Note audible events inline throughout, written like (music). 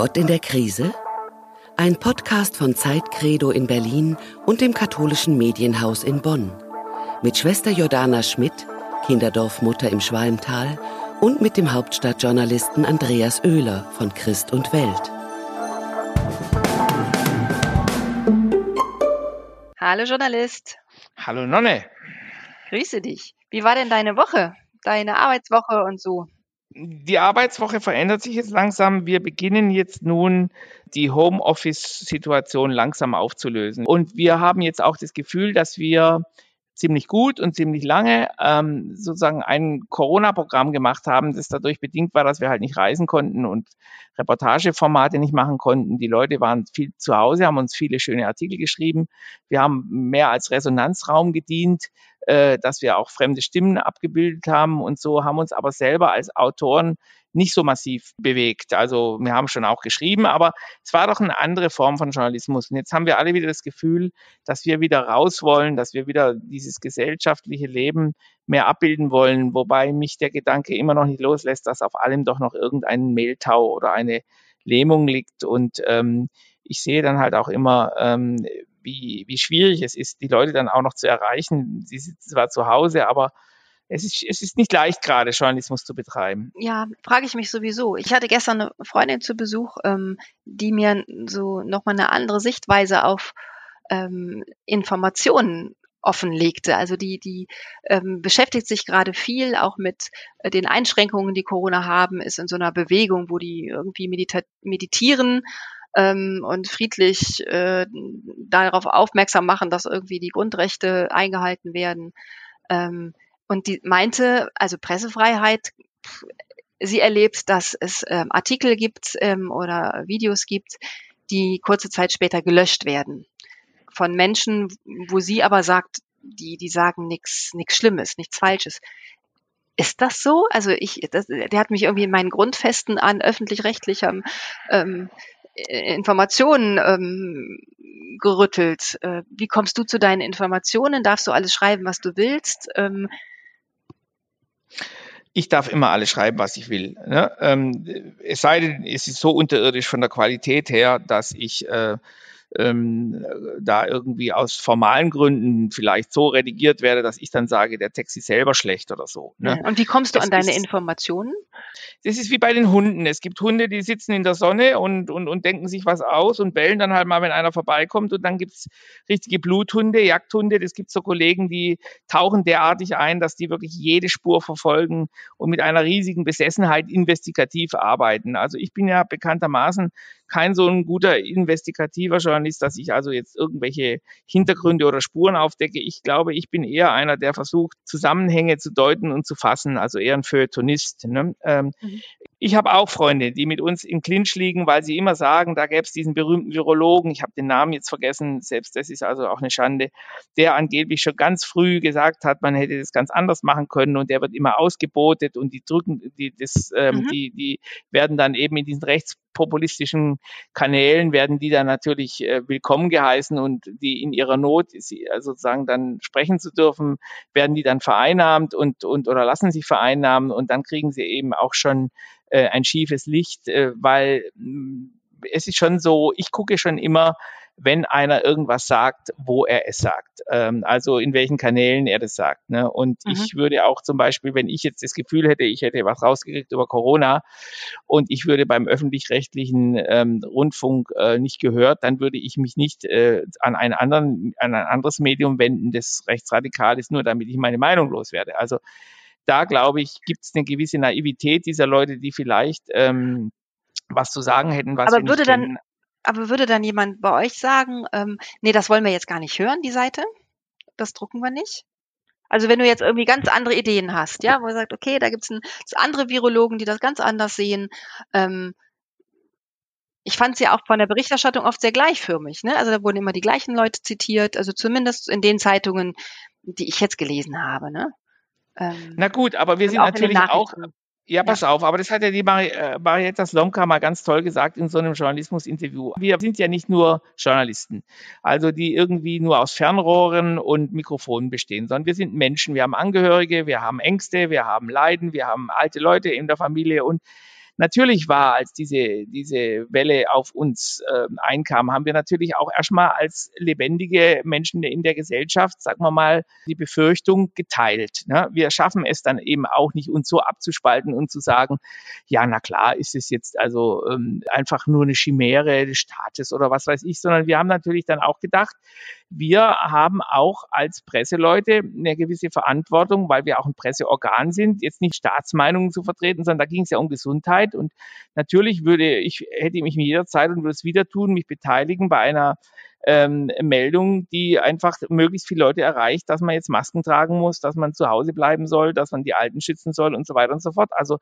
Gott in der Krise? Ein Podcast von Zeitcredo in Berlin und dem katholischen Medienhaus in Bonn. Mit Schwester Jordana Schmidt, Kinderdorfmutter im Schwalmtal und mit dem Hauptstadtjournalisten Andreas Oehler von Christ und Welt. Hallo Journalist. Hallo Nonne. Grüße dich. Wie war denn deine Woche? Deine Arbeitswoche und so? Die Arbeitswoche verändert sich jetzt langsam. Wir beginnen jetzt nun die Homeoffice-Situation langsam aufzulösen. Und wir haben jetzt auch das Gefühl, dass wir ziemlich gut und ziemlich lange ähm, sozusagen ein Corona-Programm gemacht haben, das dadurch bedingt war, dass wir halt nicht reisen konnten und Reportageformate nicht machen konnten. Die Leute waren viel zu Hause, haben uns viele schöne Artikel geschrieben. Wir haben mehr als Resonanzraum gedient, äh, dass wir auch fremde Stimmen abgebildet haben und so haben uns aber selber als Autoren nicht so massiv bewegt. Also wir haben schon auch geschrieben, aber es war doch eine andere Form von Journalismus. Und jetzt haben wir alle wieder das Gefühl, dass wir wieder raus wollen, dass wir wieder dieses gesellschaftliche Leben mehr abbilden wollen, wobei mich der Gedanke immer noch nicht loslässt, dass auf allem doch noch irgendein Mehltau oder eine Lähmung liegt. Und ähm, ich sehe dann halt auch immer, ähm, wie, wie schwierig es ist, die Leute dann auch noch zu erreichen. Sie sitzen zwar zu Hause, aber es ist, es ist nicht leicht gerade, Journalismus zu betreiben. Ja, frage ich mich sowieso. Ich hatte gestern eine Freundin zu Besuch, ähm, die mir so nochmal eine andere Sichtweise auf ähm, Informationen offenlegte. Also die, die ähm, beschäftigt sich gerade viel auch mit äh, den Einschränkungen, die Corona haben, ist in so einer Bewegung, wo die irgendwie meditieren ähm, und friedlich äh, darauf aufmerksam machen, dass irgendwie die Grundrechte eingehalten werden. Ähm, und die meinte, also Pressefreiheit, sie erlebt, dass es ähm, Artikel gibt ähm, oder Videos gibt, die kurze Zeit später gelöscht werden von Menschen, wo sie aber sagt, die, die sagen nichts nichts Schlimmes, nichts Falsches. Ist das so? Also ich, das, der hat mich irgendwie in meinen Grundfesten an öffentlich-rechtlichem ähm, Informationen ähm, gerüttelt. Äh, wie kommst du zu deinen Informationen? Darfst du alles schreiben, was du willst? Ähm, ich darf immer alles schreiben, was ich will. Ne? Ähm, es sei denn, es ist so unterirdisch von der Qualität her, dass ich äh, ähm, da irgendwie aus formalen Gründen vielleicht so redigiert werde, dass ich dann sage, der Text ist selber schlecht oder so. Ne? Und wie kommst du es an deine ist, Informationen? Das ist wie bei den Hunden. Es gibt Hunde, die sitzen in der Sonne und, und, und denken sich was aus und bellen dann halt mal, wenn einer vorbeikommt. Und dann gibt's richtige Bluthunde, Jagdhunde. Das gibt so Kollegen, die tauchen derartig ein, dass die wirklich jede Spur verfolgen und mit einer riesigen Besessenheit investigativ arbeiten. Also ich bin ja bekanntermaßen kein so ein guter investigativer Journalist, dass ich also jetzt irgendwelche Hintergründe oder Spuren aufdecke. Ich glaube, ich bin eher einer, der versucht, Zusammenhänge zu deuten und zu fassen, also eher ein Feuilletonist. Ne? Ähm, mhm. Ich habe auch Freunde, die mit uns im Clinch liegen, weil sie immer sagen, da gäbe es diesen berühmten Virologen, ich habe den Namen jetzt vergessen, selbst das ist also auch eine Schande, der angeblich schon ganz früh gesagt hat, man hätte das ganz anders machen können und der wird immer ausgebotet und die drücken, die, das, ähm, mhm. die, die werden dann eben in diesen rechtspopulistischen Kanälen werden die dann natürlich äh, willkommen geheißen und die in ihrer Not, sie, also sozusagen dann sprechen zu dürfen, werden die dann vereinnahmt und, und oder lassen sich vereinnahmen und dann kriegen sie eben auch schon äh, ein schiefes Licht, äh, weil mh, es ist schon so, ich gucke schon immer, wenn einer irgendwas sagt, wo er es sagt. Ähm, also in welchen Kanälen er das sagt. Ne? Und mhm. ich würde auch zum Beispiel, wenn ich jetzt das Gefühl hätte, ich hätte was rausgekriegt über Corona und ich würde beim öffentlich-rechtlichen ähm, Rundfunk äh, nicht gehört, dann würde ich mich nicht äh, an einen anderen, an ein anderes Medium wenden, das rechtsradikal ist, nur damit ich meine Meinung loswerde. Also da glaube ich, gibt es eine gewisse Naivität dieser Leute, die vielleicht ähm, was zu sagen hätten, was aber würde dann. Aber würde dann jemand bei euch sagen, ähm, nee, das wollen wir jetzt gar nicht hören, die Seite? Das drucken wir nicht? Also wenn du jetzt irgendwie ganz andere Ideen hast, ja, wo ihr sagt, okay, da gibt es andere Virologen, die das ganz anders sehen. Ähm, ich fand es ja auch von der Berichterstattung oft sehr gleichförmig. Ne? Also da wurden immer die gleichen Leute zitiert, also zumindest in den Zeitungen, die ich jetzt gelesen habe. Ne? Ähm, Na gut, aber wir sind natürlich auch, ja, pass auf, aber das hat ja die Mari äh, Marietta Slomka mal ganz toll gesagt in so einem Journalismusinterview. Wir sind ja nicht nur Journalisten, also die irgendwie nur aus Fernrohren und Mikrofonen bestehen, sondern wir sind Menschen, wir haben Angehörige, wir haben Ängste, wir haben Leiden, wir haben alte Leute in der Familie und natürlich war, als diese, diese Welle auf uns äh, einkam, haben wir natürlich auch erstmal als lebendige Menschen in der Gesellschaft, sagen wir mal, die Befürchtung geteilt. Ne? Wir schaffen es dann eben auch nicht, uns so abzuspalten und zu sagen, ja, na klar, ist es jetzt also ähm, einfach nur eine Chimäre des Staates oder was weiß ich, sondern wir haben natürlich dann auch gedacht, wir haben auch als Presseleute eine gewisse Verantwortung, weil wir auch ein Presseorgan sind, jetzt nicht Staatsmeinungen zu vertreten, sondern da ging es ja um Gesundheit. Und natürlich würde ich, hätte mich jederzeit und würde es wieder tun, mich beteiligen bei einer ähm, Meldung, die einfach möglichst viele Leute erreicht, dass man jetzt Masken tragen muss, dass man zu Hause bleiben soll, dass man die Alten schützen soll und so weiter und so fort. Also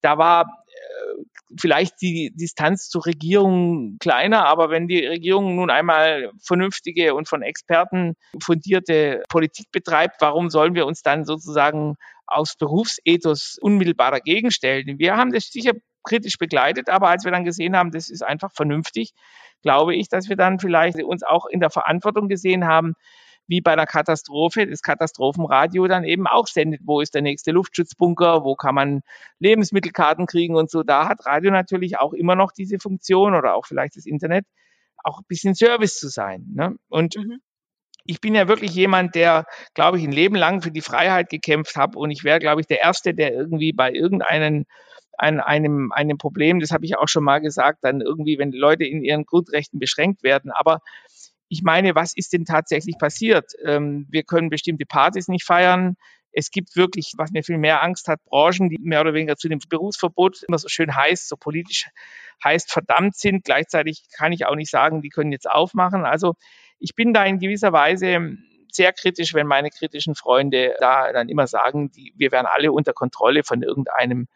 da war äh, vielleicht die Distanz zur Regierung kleiner, aber wenn die Regierung nun einmal vernünftige und von Experten fundierte Politik betreibt, warum sollen wir uns dann sozusagen aus Berufsethos unmittelbar dagegen stellen? Wir haben das sicher kritisch begleitet, aber als wir dann gesehen haben, das ist einfach vernünftig, glaube ich, dass wir dann vielleicht uns auch in der Verantwortung gesehen haben, wie bei einer Katastrophe das Katastrophenradio dann eben auch sendet, wo ist der nächste Luftschutzbunker, wo kann man Lebensmittelkarten kriegen und so. Da hat Radio natürlich auch immer noch diese Funktion oder auch vielleicht das Internet, auch ein bisschen Service zu sein. Ne? Und mhm. ich bin ja wirklich jemand, der, glaube ich, ein Leben lang für die Freiheit gekämpft hat und ich wäre, glaube ich, der Erste, der irgendwie bei irgendeinem an einem, einem Problem, das habe ich auch schon mal gesagt, dann irgendwie, wenn Leute in ihren Grundrechten beschränkt werden. Aber ich meine, was ist denn tatsächlich passiert? Ähm, wir können bestimmte Partys nicht feiern. Es gibt wirklich, was mir viel mehr Angst hat, Branchen, die mehr oder weniger zu dem Berufsverbot immer so schön heißt, so politisch heißt verdammt sind. Gleichzeitig kann ich auch nicht sagen, die können jetzt aufmachen. Also ich bin da in gewisser Weise sehr kritisch, wenn meine kritischen Freunde da dann immer sagen, die, wir werden alle unter Kontrolle von irgendeinem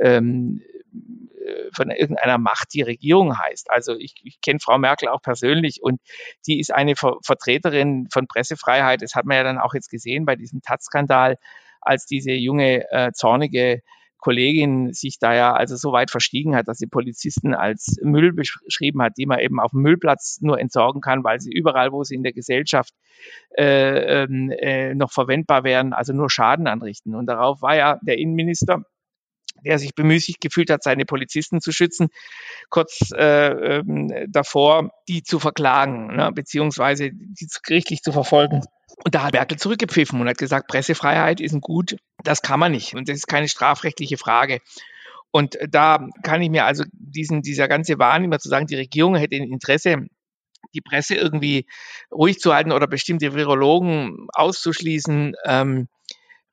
ähm, äh, von irgendeiner Macht die Regierung heißt. Also ich, ich kenne Frau Merkel auch persönlich und die ist eine Ver Vertreterin von Pressefreiheit. Das hat man ja dann auch jetzt gesehen bei diesem Taz-Skandal, als diese junge, äh, zornige Kollegin sich da ja also so weit verstiegen hat, dass sie Polizisten als Müll beschrieben hat, die man eben auf dem Müllplatz nur entsorgen kann, weil sie überall, wo sie in der Gesellschaft äh, ähm, äh, noch verwendbar wären, also nur Schaden anrichten. Und darauf war ja der Innenminister der sich bemüßigt gefühlt hat, seine Polizisten zu schützen, kurz äh, ähm, davor, die zu verklagen, ne, beziehungsweise die gerichtlich zu verfolgen. Und da hat Merkel zurückgepfiffen und hat gesagt, Pressefreiheit ist ein Gut, das kann man nicht. Und das ist keine strafrechtliche Frage. Und da kann ich mir also diesen, dieser ganze Wahn immer zu sagen, die Regierung hätte ein Interesse, die Presse irgendwie ruhig zu halten oder bestimmte Virologen auszuschließen, ähm,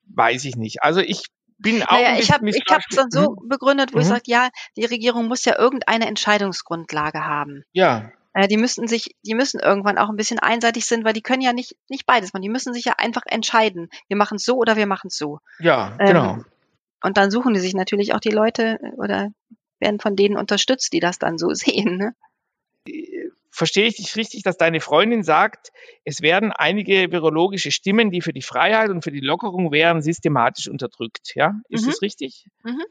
weiß ich nicht. Also ich bin auch. Naja, ich habe es dann so mhm. begründet, wo mhm. ich sage, ja, die Regierung muss ja irgendeine Entscheidungsgrundlage haben. Ja. Äh, die müssen sich, die müssen irgendwann auch ein bisschen einseitig sind, weil die können ja nicht, nicht beides machen. Die müssen sich ja einfach entscheiden. Wir machen es so oder wir machen es so. Ja, ähm, genau. Und dann suchen die sich natürlich auch die Leute äh, oder werden von denen unterstützt, die das dann so (laughs) sehen. Ne? Verstehe ich dich richtig, dass deine Freundin sagt, es werden einige virologische Stimmen, die für die Freiheit und für die Lockerung wären, systematisch unterdrückt. Ja, ist mhm. das richtig? Mhm.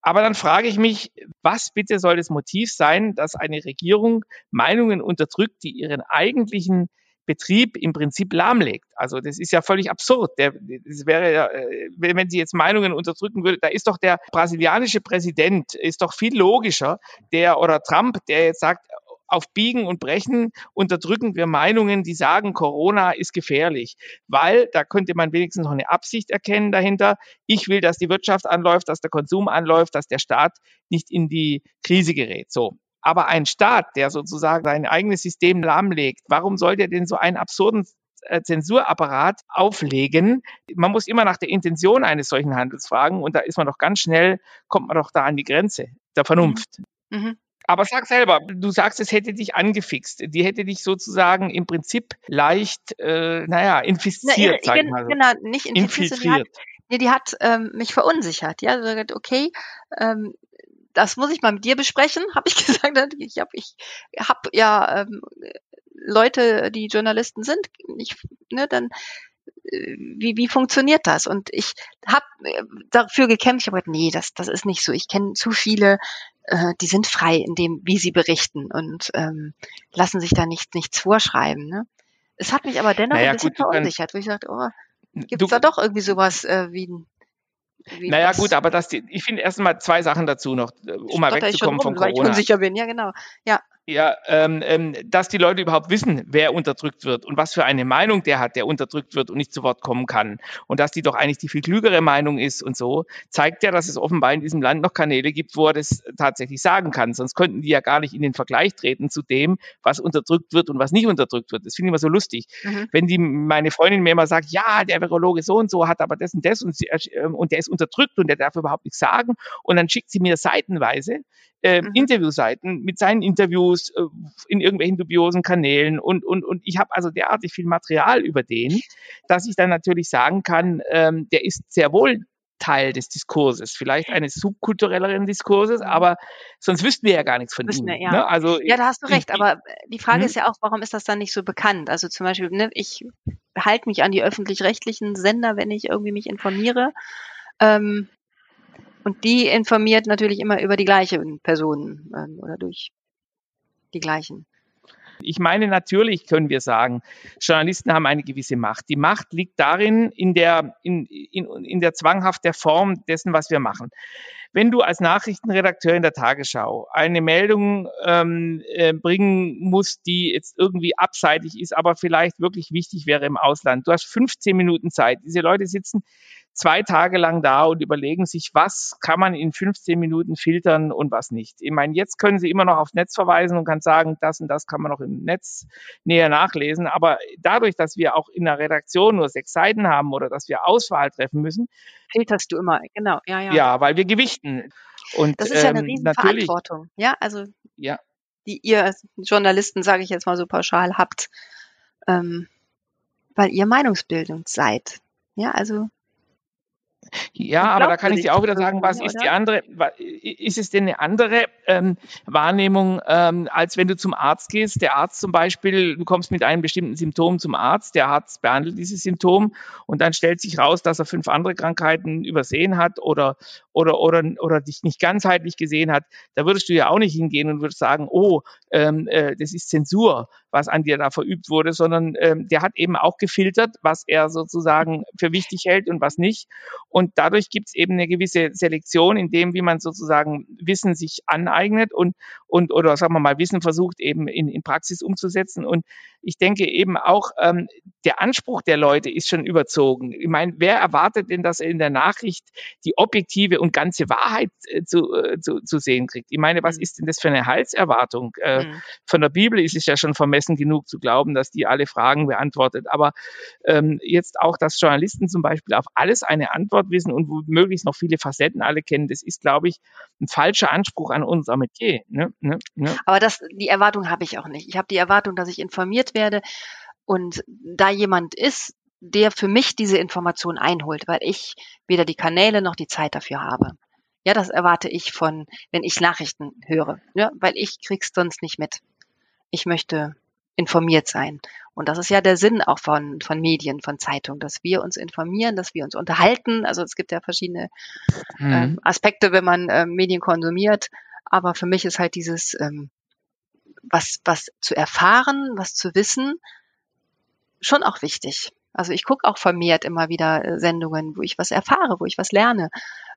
Aber dann frage ich mich, was bitte soll das Motiv sein, dass eine Regierung Meinungen unterdrückt, die ihren eigentlichen Betrieb im Prinzip lahmlegt. Also das ist ja völlig absurd. Der, das wäre ja, äh, wenn sie jetzt Meinungen unterdrücken würde, da ist doch der brasilianische Präsident ist doch viel logischer, der oder Trump, der jetzt sagt, auf Biegen und Brechen unterdrücken wir Meinungen, die sagen, Corona ist gefährlich, weil da könnte man wenigstens noch eine Absicht erkennen dahinter. Ich will, dass die Wirtschaft anläuft, dass der Konsum anläuft, dass der Staat nicht in die Krise gerät. So. Aber ein Staat, der sozusagen sein eigenes System lahmlegt, warum soll der denn so einen absurden äh, Zensurapparat auflegen. Man muss immer nach der Intention eines solchen Handels fragen und da ist man doch ganz schnell, kommt man doch da an die Grenze der Vernunft. Mhm. Mhm. Aber sag selber, du sagst, es hätte dich angefixt. Die hätte dich sozusagen im Prinzip leicht, äh, naja, infiziert, Na, sag ich mal so. Genau, nicht infiziert. Die hat, nee, die hat ähm, mich verunsichert. Ja, also okay, ähm, das muss ich mal mit dir besprechen, (laughs) habe ich gesagt. Ich habe ich hab ja ähm, Leute, die Journalisten sind, ich, ne, dann äh, wie, wie funktioniert das? Und ich habe äh, dafür gekämpft, ich habe gesagt, nee, das, das ist nicht so. Ich kenne zu viele, äh, die sind frei in dem, wie sie berichten und ähm, lassen sich da nicht, nichts vorschreiben. Ne? Es hat mich aber dennoch naja, ein bisschen gut, verunsichert, wo ich sagte, oh, gibt es da doch irgendwie sowas äh, wie Wie, naja, gut, aber das, ich finde erstmal zwei Sachen dazu noch, äh, um mal wegzukommen rum, von Corona. Weil ich unsicher bin, ja, genau. Ja ja, ähm, ähm, dass die Leute überhaupt wissen, wer unterdrückt wird und was für eine Meinung der hat, der unterdrückt wird und nicht zu Wort kommen kann. Und dass die doch eigentlich die viel klügere Meinung ist und so, zeigt ja, dass es offenbar in diesem Land noch Kanäle gibt, wo er das tatsächlich sagen kann. Sonst könnten die ja gar nicht in den Vergleich treten zu dem, was unterdrückt wird und was nicht unterdrückt wird. Das finde ich immer so lustig. Mhm. Wenn die, meine Freundin mir immer sagt, ja, der Virologe so und so hat aber das und das und, sie, äh, und der ist unterdrückt und der darf überhaupt nichts sagen. Und dann schickt sie mir seitenweise äh, mhm. Interviewseiten mit seinen Interviews äh, in irgendwelchen dubiosen Kanälen und, und, und ich habe also derartig viel Material über den, dass ich dann natürlich sagen kann, ähm, der ist sehr wohl Teil des Diskurses, vielleicht eines subkulturelleren Diskurses, mhm. aber sonst wüssten wir ja gar nichts von ihm. Wir, ja. Ne? Also, ja, da hast du recht, ich, aber die Frage hm? ist ja auch, warum ist das dann nicht so bekannt? Also zum Beispiel, ne, ich halte mich an die öffentlich-rechtlichen Sender, wenn ich irgendwie mich informiere. Ähm, und die informiert natürlich immer über die gleichen Personen ähm, oder durch die gleichen. Ich meine, natürlich können wir sagen, Journalisten haben eine gewisse Macht. Die Macht liegt darin, in der, in, in, in der Zwanghaft der Form dessen, was wir machen. Wenn du als Nachrichtenredakteur in der Tagesschau eine Meldung ähm, äh, bringen musst, die jetzt irgendwie abseitig ist, aber vielleicht wirklich wichtig wäre im Ausland, du hast 15 Minuten Zeit. Diese Leute sitzen zwei Tage lang da und überlegen sich, was kann man in 15 Minuten filtern und was nicht. Ich meine, jetzt können Sie immer noch aufs Netz verweisen und kann sagen, das und das kann man noch im Netz näher nachlesen. Aber dadurch, dass wir auch in der Redaktion nur sechs Seiten haben oder dass wir Auswahl treffen müssen, filterst du immer, genau, ja, ja. Ja, weil wir gewichten. Und, das ist ja eine ähm, Riesenverantwortung. Ja, also ja. die ihr Journalisten, sage ich jetzt mal so pauschal, habt, ähm, weil ihr Meinungsbildung seid. Ja, also ja, aber da kann ich dir auch wieder sagen, was ist die andere, ist es denn eine andere ähm, Wahrnehmung, ähm, als wenn du zum Arzt gehst? Der Arzt zum Beispiel, du kommst mit einem bestimmten Symptom zum Arzt, der Arzt behandelt dieses Symptom und dann stellt sich raus, dass er fünf andere Krankheiten übersehen hat oder, oder, oder, oder dich nicht ganzheitlich gesehen hat. Da würdest du ja auch nicht hingehen und würdest sagen, oh, ähm, äh, das ist Zensur, was an dir da verübt wurde, sondern ähm, der hat eben auch gefiltert, was er sozusagen für wichtig hält und was nicht. Und dadurch gibt es eben eine gewisse Selektion in dem, wie man sozusagen Wissen sich aneignet und, und oder sagen wir mal, Wissen versucht eben in, in Praxis umzusetzen. Und ich denke eben auch, ähm, der Anspruch der Leute ist schon überzogen. Ich meine, wer erwartet denn, dass er in der Nachricht die objektive und ganze Wahrheit äh, zu, äh, zu, zu sehen kriegt? Ich meine, was mhm. ist denn das für eine Halserwartung? Äh, mhm. Von der Bibel ist es ja schon vermessen genug zu glauben, dass die alle Fragen beantwortet. Aber ähm, jetzt auch, dass Journalisten zum Beispiel auf alles eine Antwort wissen und möglichst noch viele Facetten alle kennen, das ist, glaube ich, ein falscher Anspruch an unser Metier. Ne? Ne? Ne? Aber das, die Erwartung habe ich auch nicht. Ich habe die Erwartung, dass ich informiert werde und da jemand ist, der für mich diese Information einholt, weil ich weder die Kanäle noch die Zeit dafür habe. Ja, das erwarte ich von, wenn ich Nachrichten höre, ja, weil ich krieg's sonst nicht mit. Ich möchte informiert sein. Und das ist ja der Sinn auch von, von Medien, von Zeitungen, dass wir uns informieren, dass wir uns unterhalten. Also es gibt ja verschiedene mhm. ähm, Aspekte, wenn man ähm, Medien konsumiert. Aber für mich ist halt dieses, ähm, was, was zu erfahren, was zu wissen, schon auch wichtig. Also ich gucke auch vermehrt immer wieder äh, Sendungen, wo ich was erfahre, wo ich was lerne.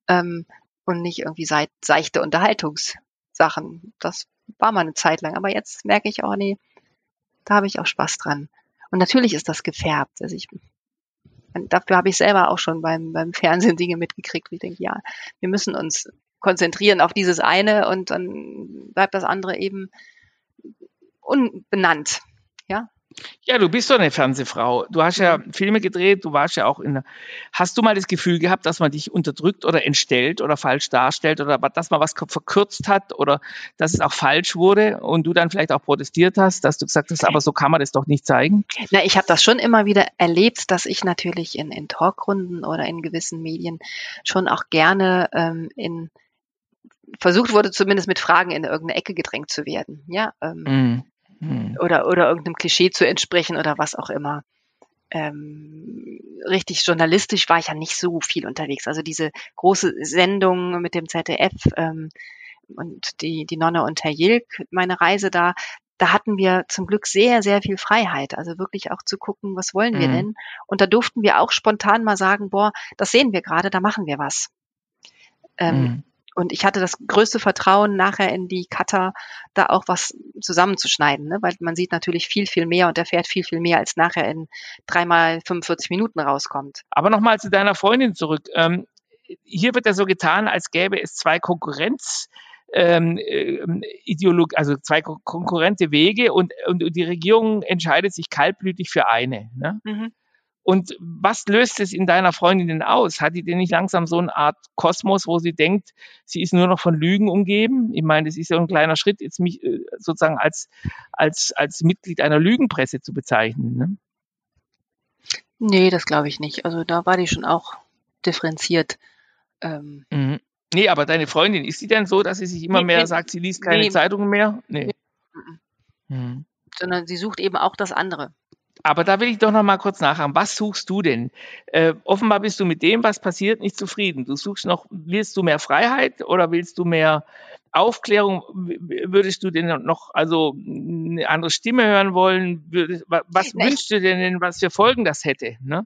Ähm, und nicht irgendwie seit, seichte Unterhaltungssachen. Das war mal eine Zeit lang. Aber jetzt merke ich auch, nee, da habe ich auch Spaß dran. Und natürlich ist das gefärbt. Also ich, dafür habe ich selber auch schon beim, beim Fernsehen Dinge mitgekriegt, wie ich denke, ja, wir müssen uns konzentrieren auf dieses eine und dann bleibt das andere eben unbenannt. Ja, ja, du bist doch eine Fernsehfrau. Du hast ja Filme gedreht, du warst ja auch in. Hast du mal das Gefühl gehabt, dass man dich unterdrückt oder entstellt oder falsch darstellt oder dass man was verkürzt hat oder dass es auch falsch wurde und du dann vielleicht auch protestiert hast, dass du gesagt hast, aber so kann man das doch nicht zeigen? Na, ich habe das schon immer wieder erlebt, dass ich natürlich in, in Talkrunden oder in gewissen Medien schon auch gerne ähm, in versucht wurde, zumindest mit Fragen in irgendeine Ecke gedrängt zu werden. Ja. Ähm, mm hm. oder, oder irgendeinem Klischee zu entsprechen oder was auch immer. Ähm, richtig journalistisch war ich ja nicht so viel unterwegs. Also diese große Sendung mit dem ZDF ähm, und die, die Nonne und Herr Jilk, meine Reise da, da hatten wir zum Glück sehr, sehr viel Freiheit. Also wirklich auch zu gucken, was wollen wir mhm. denn? Und da durften wir auch spontan mal sagen, boah, das sehen wir gerade, da machen wir was. Ähm, mhm. Und ich hatte das größte Vertrauen nachher in die Cutter, da auch was zusammenzuschneiden, ne? weil man sieht natürlich viel, viel mehr und erfährt viel, viel mehr, als nachher in dreimal 45 Minuten rauskommt. Aber nochmal zu deiner Freundin zurück. Ähm, hier wird ja so getan, als gäbe es zwei Konkurrenz ähm, äh, Ideolog also zwei konkurrente Wege und, und die Regierung entscheidet sich kaltblütig für eine. Ne? Mhm. Und was löst es in deiner Freundin denn aus? Hat die denn nicht langsam so eine Art Kosmos, wo sie denkt, sie ist nur noch von Lügen umgeben? Ich meine, das ist ja ein kleiner Schritt, jetzt mich äh, sozusagen als, als, als Mitglied einer Lügenpresse zu bezeichnen. Ne? Nee, das glaube ich nicht. Also da war die schon auch differenziert. Ähm, mhm. Nee, aber deine Freundin, ist sie denn so, dass sie sich immer nee, mehr nee, sagt, sie liest keine nee, Zeitungen mehr? Nee. Mhm. Sondern sie sucht eben auch das andere. Aber da will ich doch noch mal kurz nachhaken. Was suchst du denn? Äh, offenbar bist du mit dem, was passiert, nicht zufrieden. Du suchst noch, willst du mehr Freiheit oder willst du mehr Aufklärung? Würdest du denn noch also eine andere Stimme hören wollen? Würdest, was nee. wünschst du denn, was für Folgen das hätte? Ne?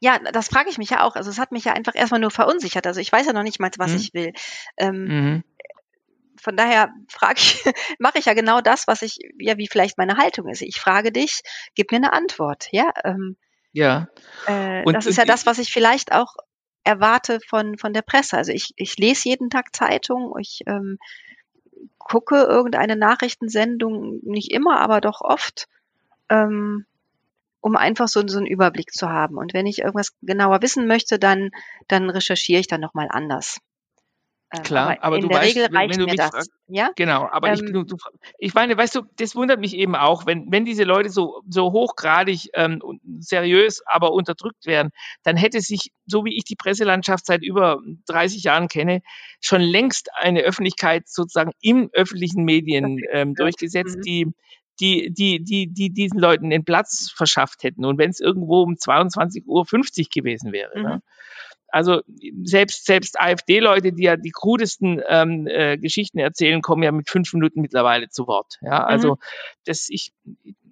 Ja, das frage ich mich ja auch. Also es hat mich ja einfach erstmal nur verunsichert. Also ich weiß ja noch nicht mal, was mhm. ich will. Ähm, mhm. Von daher frage ich, (laughs) mache ich ja genau das, was ich, ja, wie vielleicht meine Haltung ist. Ich frage dich, gib mir eine Antwort, ja. Ähm, ja. Äh, und, das ist ja das, was ich vielleicht auch erwarte von, von der Presse. Also ich, ich lese jeden Tag Zeitung, ich ähm, gucke irgendeine Nachrichtensendung, nicht immer, aber doch oft. Ähm, um einfach so, so einen Überblick zu haben. Und wenn ich irgendwas genauer wissen möchte, dann, dann recherchiere ich dann nochmal anders. Ähm, Klar, aber, aber du weißt, Regel wenn, wenn mir das. Fragst, ja? Genau, aber ähm, ich, du, du, ich meine, weißt du, das wundert mich eben auch, wenn, wenn diese Leute so, so hochgradig ähm, seriös, aber unterdrückt werden, dann hätte sich, so wie ich die Presselandschaft seit über 30 Jahren kenne, schon längst eine Öffentlichkeit sozusagen im öffentlichen Medien ähm, durchgesetzt, mhm. die die, die, die, die diesen Leuten den Platz verschafft hätten. Und wenn es irgendwo um 22.50 Uhr gewesen wäre. Ne? Mhm. Ne? Also selbst, selbst AfD-Leute, die ja die krudesten ähm, äh, Geschichten erzählen, kommen ja mit fünf Minuten mittlerweile zu Wort. Ja, also mhm. das, ich,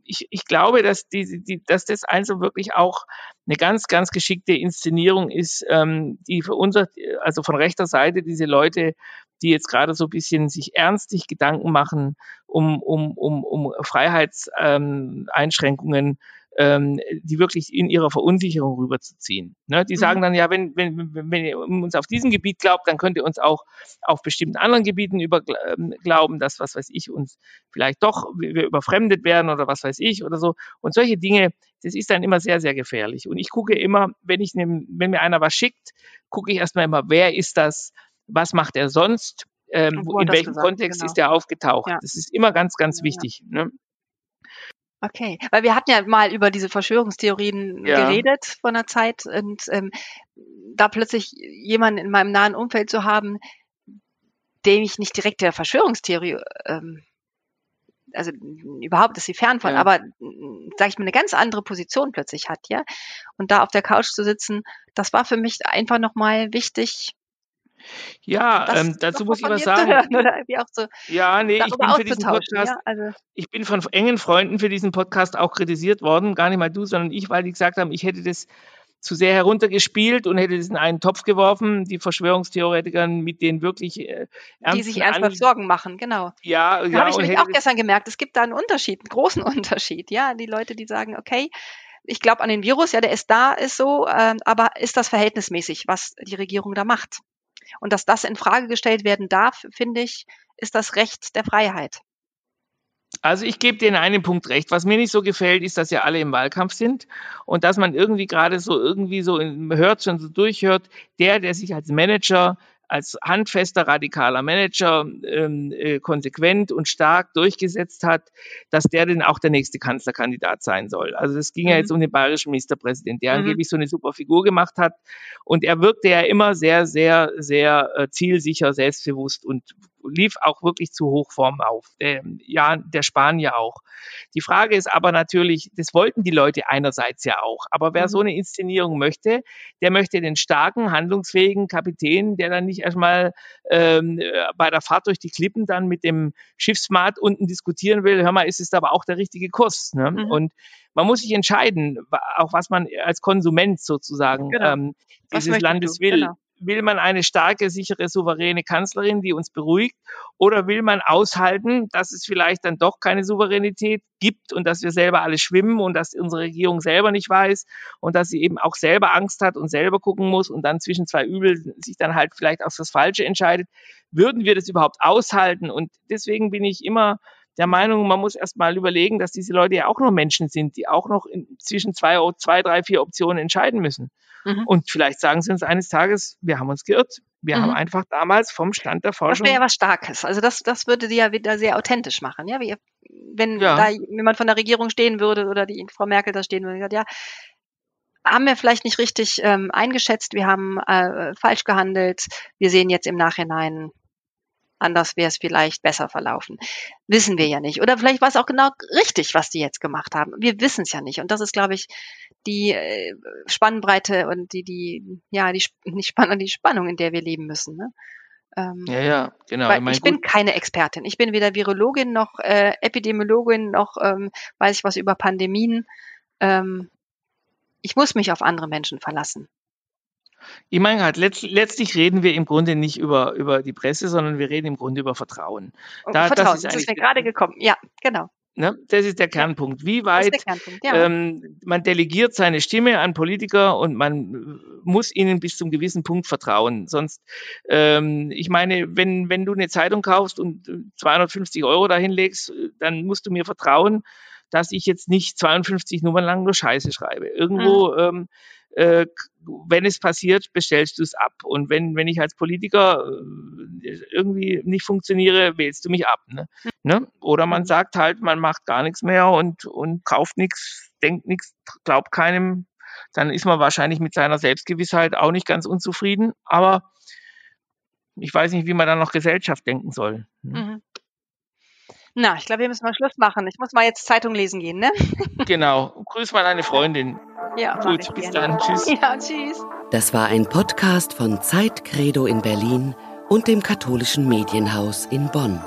ich, ich glaube, dass, die, die, dass das also wirklich auch eine ganz, ganz geschickte Inszenierung ist, ähm, die für unser, also von rechter Seite diese Leute, die jetzt gerade so ein bisschen sich ernstlich Gedanken machen um, um, um, um Freiheitseinschränkungen, ähm, die wirklich in ihrer Verunsicherung rüberzuziehen. Ne? Die sagen mhm. dann ja, wenn, wenn, wenn ihr uns auf diesem Gebiet glaubt, dann könnt ihr uns auch auf bestimmten anderen Gebieten über, ähm, glauben, dass, was weiß ich, uns vielleicht doch wir überfremdet werden oder was weiß ich oder so. Und solche Dinge, das ist dann immer sehr, sehr gefährlich. Und ich gucke immer, wenn ich nehm, wenn mir einer was schickt, gucke ich erstmal immer, wer ist das, was macht er sonst, ähm, in welchem gesagt, Kontext genau. ist er aufgetaucht. Ja. Das ist immer ganz, ganz wichtig. Ja. Ne? Okay, weil wir hatten ja mal über diese Verschwörungstheorien ja. geredet vor einer Zeit und ähm, da plötzlich jemanden in meinem nahen Umfeld zu haben, dem ich nicht direkt der Verschwörungstheorie, ähm, also überhaupt ist sie fern von, ja. aber sag ich mal eine ganz andere Position plötzlich hat, ja, und da auf der Couch zu sitzen, das war für mich einfach nochmal wichtig, ja, ähm, dazu muss ich was sagen. Hören, so ja, nee, ich bin für diesen Podcast, ja, also. ich bin von engen Freunden für diesen Podcast auch kritisiert worden, gar nicht mal du, sondern ich, weil die gesagt haben, ich hätte das zu sehr heruntergespielt und hätte das in einen Topf geworfen, die Verschwörungstheoretikern mit denen wirklich äh, Die sich ernsthaft Sorgen machen, genau. Ja, da ja. habe ich nämlich auch gestern gemerkt, es gibt da einen Unterschied, einen großen (laughs) Unterschied, ja. Die Leute, die sagen, okay, ich glaube an den Virus, ja, der ist da, ist so, äh, aber ist das verhältnismäßig, was die Regierung da macht? Und dass das in Frage gestellt werden darf, finde ich, ist das Recht der Freiheit. Also ich gebe dir in einem Punkt recht. Was mir nicht so gefällt, ist, dass ja alle im Wahlkampf sind und dass man irgendwie gerade so irgendwie so hört schon so durchhört, der, der sich als Manager als handfester, radikaler Manager ähm, äh, konsequent und stark durchgesetzt hat, dass der denn auch der nächste Kanzlerkandidat sein soll. Also es ging mhm. ja jetzt um den bayerischen Ministerpräsident, der mhm. angeblich so eine super Figur gemacht hat. Und er wirkte ja immer sehr, sehr, sehr äh, zielsicher, selbstbewusst und lief auch wirklich zu Hochform auf. Der, ja, der Spanier auch. Die Frage ist aber natürlich, das wollten die Leute einerseits ja auch. Aber wer mhm. so eine Inszenierung möchte, der möchte den starken, handlungsfähigen Kapitän, der dann nicht erstmal ähm, bei der Fahrt durch die Klippen dann mit dem Schiffsmat unten diskutieren will. Hör mal, ist es aber auch der richtige Kurs. Ne? Mhm. Und man muss sich entscheiden, auch was man als Konsument sozusagen genau. ähm, dieses Landes will. Genau. Will man eine starke, sichere, souveräne Kanzlerin, die uns beruhigt? Oder will man aushalten, dass es vielleicht dann doch keine Souveränität gibt und dass wir selber alle schwimmen und dass unsere Regierung selber nicht weiß und dass sie eben auch selber Angst hat und selber gucken muss und dann zwischen zwei Übel sich dann halt vielleicht auf das Falsche entscheidet? Würden wir das überhaupt aushalten? Und deswegen bin ich immer der Meinung, man muss erst mal überlegen, dass diese Leute ja auch noch Menschen sind, die auch noch in, zwischen zwei, zwei, drei, vier Optionen entscheiden müssen. Mhm. Und vielleicht sagen sie uns eines Tages, wir haben uns geirrt. Wir mhm. haben einfach damals vom Stand der Forschung. Das wäre ja was Starkes. Also das, das würde die ja wieder sehr authentisch machen. Ja, wie, wenn ja. da jemand von der Regierung stehen würde oder die Frau Merkel da stehen würde, ja, haben wir vielleicht nicht richtig ähm, eingeschätzt, wir haben äh, falsch gehandelt, wir sehen jetzt im Nachhinein, Anders wäre es vielleicht besser verlaufen. Wissen wir ja nicht. Oder vielleicht war es auch genau richtig, was die jetzt gemacht haben. Wir wissen es ja nicht. Und das ist, glaube ich, die äh, Spannbreite und die, die, ja, die, nicht Spannung, die Spannung, in der wir leben müssen. Ne? Ähm, ja, ja, genau. Ich, mein, ich bin keine Expertin. Ich bin weder Virologin noch äh, Epidemiologin noch ähm, weiß ich was über Pandemien. Ähm, ich muss mich auf andere Menschen verlassen. Ich meine halt, letzt, letztlich reden wir im Grunde nicht über, über die Presse, sondern wir reden im Grunde über Vertrauen. Oh, da, Vertrauen, das ist, das ist mir gerade gekommen. Ja, genau. Ne? Das ist der Kernpunkt. Wie weit Kernpunkt, ja. ähm, man delegiert seine Stimme an Politiker und man muss ihnen bis zum gewissen Punkt vertrauen. Sonst, ähm, ich meine, wenn, wenn du eine Zeitung kaufst und 250 Euro dahin legst, dann musst du mir vertrauen, dass ich jetzt nicht 52 Nummern lang nur Scheiße schreibe. Irgendwo mhm. ähm, äh, wenn es passiert, bestellst du es ab. Und wenn, wenn ich als Politiker äh, irgendwie nicht funktioniere, wählst du mich ab. Ne? Ne? Oder man mhm. sagt halt, man macht gar nichts mehr und, und kauft nichts, denkt nichts, glaubt keinem. Dann ist man wahrscheinlich mit seiner Selbstgewissheit auch nicht ganz unzufrieden. Aber ich weiß nicht, wie man dann noch Gesellschaft denken soll. Ne? Mhm. Na, ich glaube, wir müssen mal Schluss machen. Ich muss mal jetzt Zeitung lesen gehen, ne? (laughs) genau. Grüß mal deine Freundin. Ja, gut. Bis gerne. dann. Tschüss. Ja, tschüss. Das war ein Podcast von Zeit Credo in Berlin und dem katholischen Medienhaus in Bonn.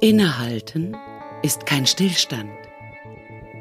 Innehalten ist kein Stillstand.